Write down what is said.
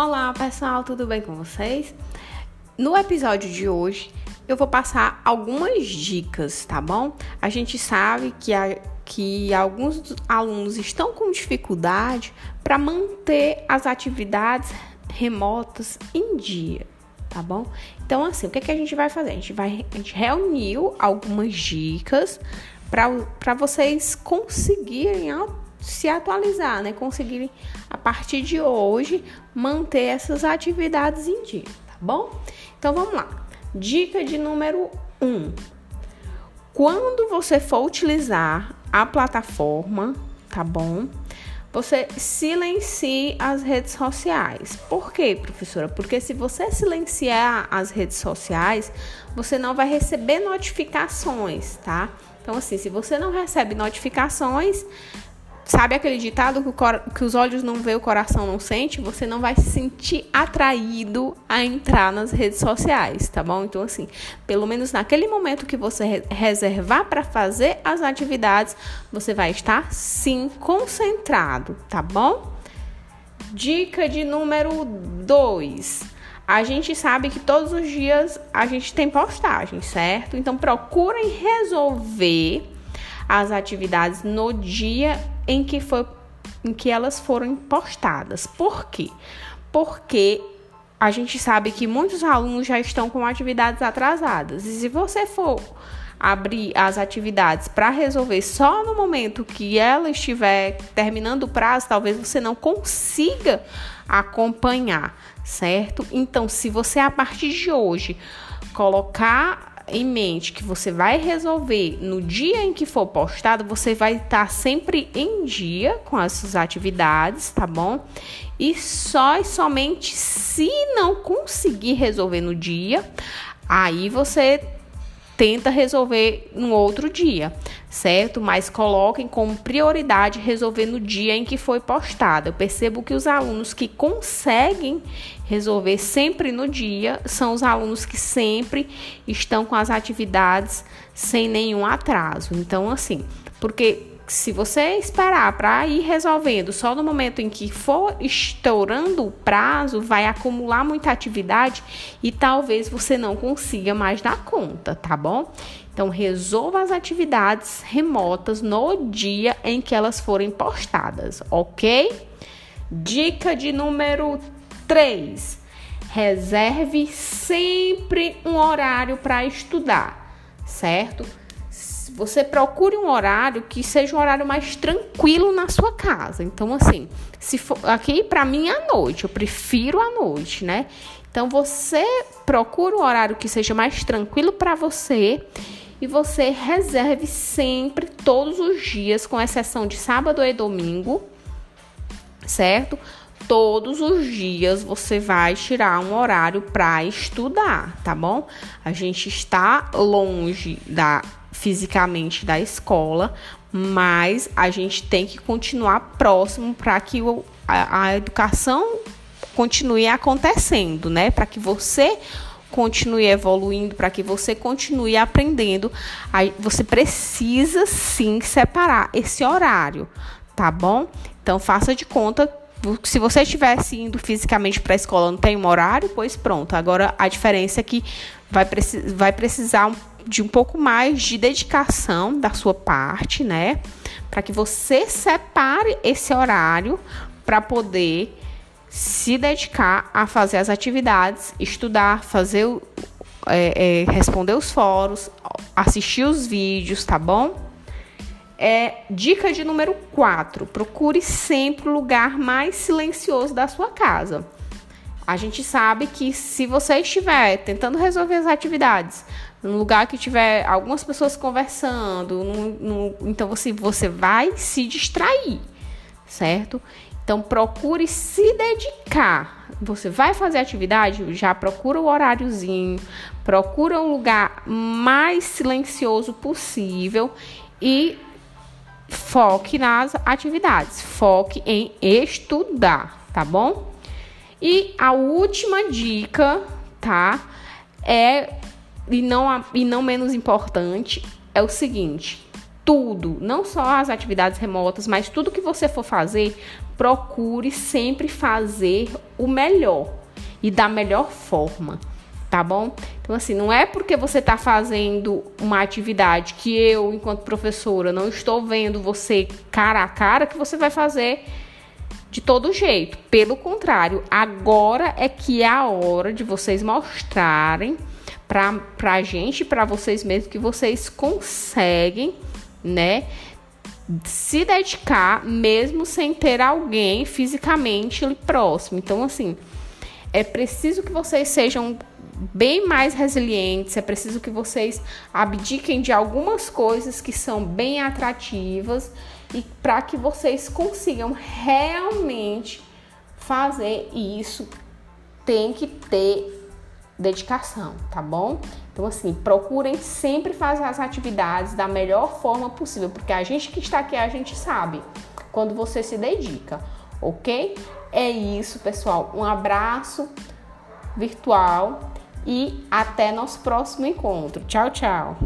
Olá pessoal, tudo bem com vocês? No episódio de hoje eu vou passar algumas dicas, tá bom? A gente sabe que, a, que alguns alunos estão com dificuldade para manter as atividades remotas em dia, tá bom? Então, assim, o que, é que a gente vai fazer? A gente, vai, a gente reuniu algumas dicas para vocês conseguirem se atualizar, né? Conseguirem, a partir de hoje, manter essas atividades em dia, tá bom? Então vamos lá. Dica de número 1. Um. Quando você for utilizar a plataforma, tá bom? Você silencie as redes sociais. Por quê, professora? Porque se você silenciar as redes sociais, você não vai receber notificações, tá? Então, assim, se você não recebe notificações, Sabe aquele ditado que, que, os olhos não vê, o coração não sente? Você não vai se sentir atraído a entrar nas redes sociais, tá bom? Então, assim, pelo menos naquele momento que você reservar para fazer as atividades, você vai estar sim concentrado, tá bom? Dica de número 2. A gente sabe que todos os dias a gente tem postagem, certo? Então procurem resolver as atividades no dia em que, foi, em que elas foram postadas. Por quê? Porque a gente sabe que muitos alunos já estão com atividades atrasadas. E se você for abrir as atividades para resolver só no momento que ela estiver terminando o prazo, talvez você não consiga acompanhar, certo? Então, se você a partir de hoje colocar em mente que você vai resolver no dia em que for postado, você vai estar sempre em dia com essas atividades, tá bom? E só e somente se não conseguir resolver no dia, aí você tenta resolver no outro dia, certo? Mas coloquem como prioridade resolver no dia em que foi postado. Eu percebo que os alunos que conseguem resolver sempre no dia são os alunos que sempre estão com as atividades sem nenhum atraso. Então, assim, porque se você esperar para ir resolvendo só no momento em que for estourando o prazo, vai acumular muita atividade e talvez você não consiga mais dar conta, tá bom? Então, resolva as atividades remotas no dia em que elas forem postadas, ok? Dica de número 3. Reserve sempre um horário para estudar, certo? Você procure um horário que seja um horário mais tranquilo na sua casa. Então, assim, se for aqui para mim é à noite, eu prefiro à noite, né? Então, você procura um horário que seja mais tranquilo para você e você reserve sempre, todos os dias, com exceção de sábado e domingo, certo? Todos os dias você vai tirar um horário para estudar, tá bom? A gente está longe da fisicamente da escola, mas a gente tem que continuar próximo para que a, a educação continue acontecendo, né? Para que você continue evoluindo, para que você continue aprendendo, aí você precisa sim separar esse horário, tá bom? Então faça de conta se você estivesse indo fisicamente para a escola não tem um horário, pois pronto. Agora a diferença é que vai, precis vai precisar de um pouco mais de dedicação da sua parte, né? Para que você separe esse horário para poder se dedicar a fazer as atividades, estudar, fazer é, é, responder os fóruns, assistir os vídeos, tá bom? É, dica de número 4: procure sempre o lugar mais silencioso da sua casa. A gente sabe que se você estiver tentando resolver as atividades num lugar que tiver algumas pessoas conversando, no, no, então você, você vai se distrair, certo? Então procure se dedicar. Você vai fazer atividade, já procura o horáriozinho, procura um lugar mais silencioso possível e foque nas atividades, foque em estudar, tá bom? E a última dica, tá? É e não, e não menos importante, é o seguinte: tudo, não só as atividades remotas, mas tudo que você for fazer, procure sempre fazer o melhor e da melhor forma, tá bom? Então, assim, não é porque você está fazendo uma atividade que eu, enquanto professora, não estou vendo você cara a cara que você vai fazer de todo jeito. Pelo contrário, agora é que é a hora de vocês mostrarem para a gente, para vocês mesmos, que vocês conseguem, né? Se dedicar mesmo sem ter alguém fisicamente próximo. Então, assim, é preciso que vocês sejam bem mais resilientes, é preciso que vocês abdiquem de algumas coisas que são bem atrativas e para que vocês consigam realmente fazer isso, tem que ter dedicação, tá bom? Então, assim, procurem sempre fazer as atividades da melhor forma possível, porque a gente que está aqui, a gente sabe quando você se dedica, ok? É isso, pessoal. Um abraço virtual e até nosso próximo encontro. Tchau, tchau.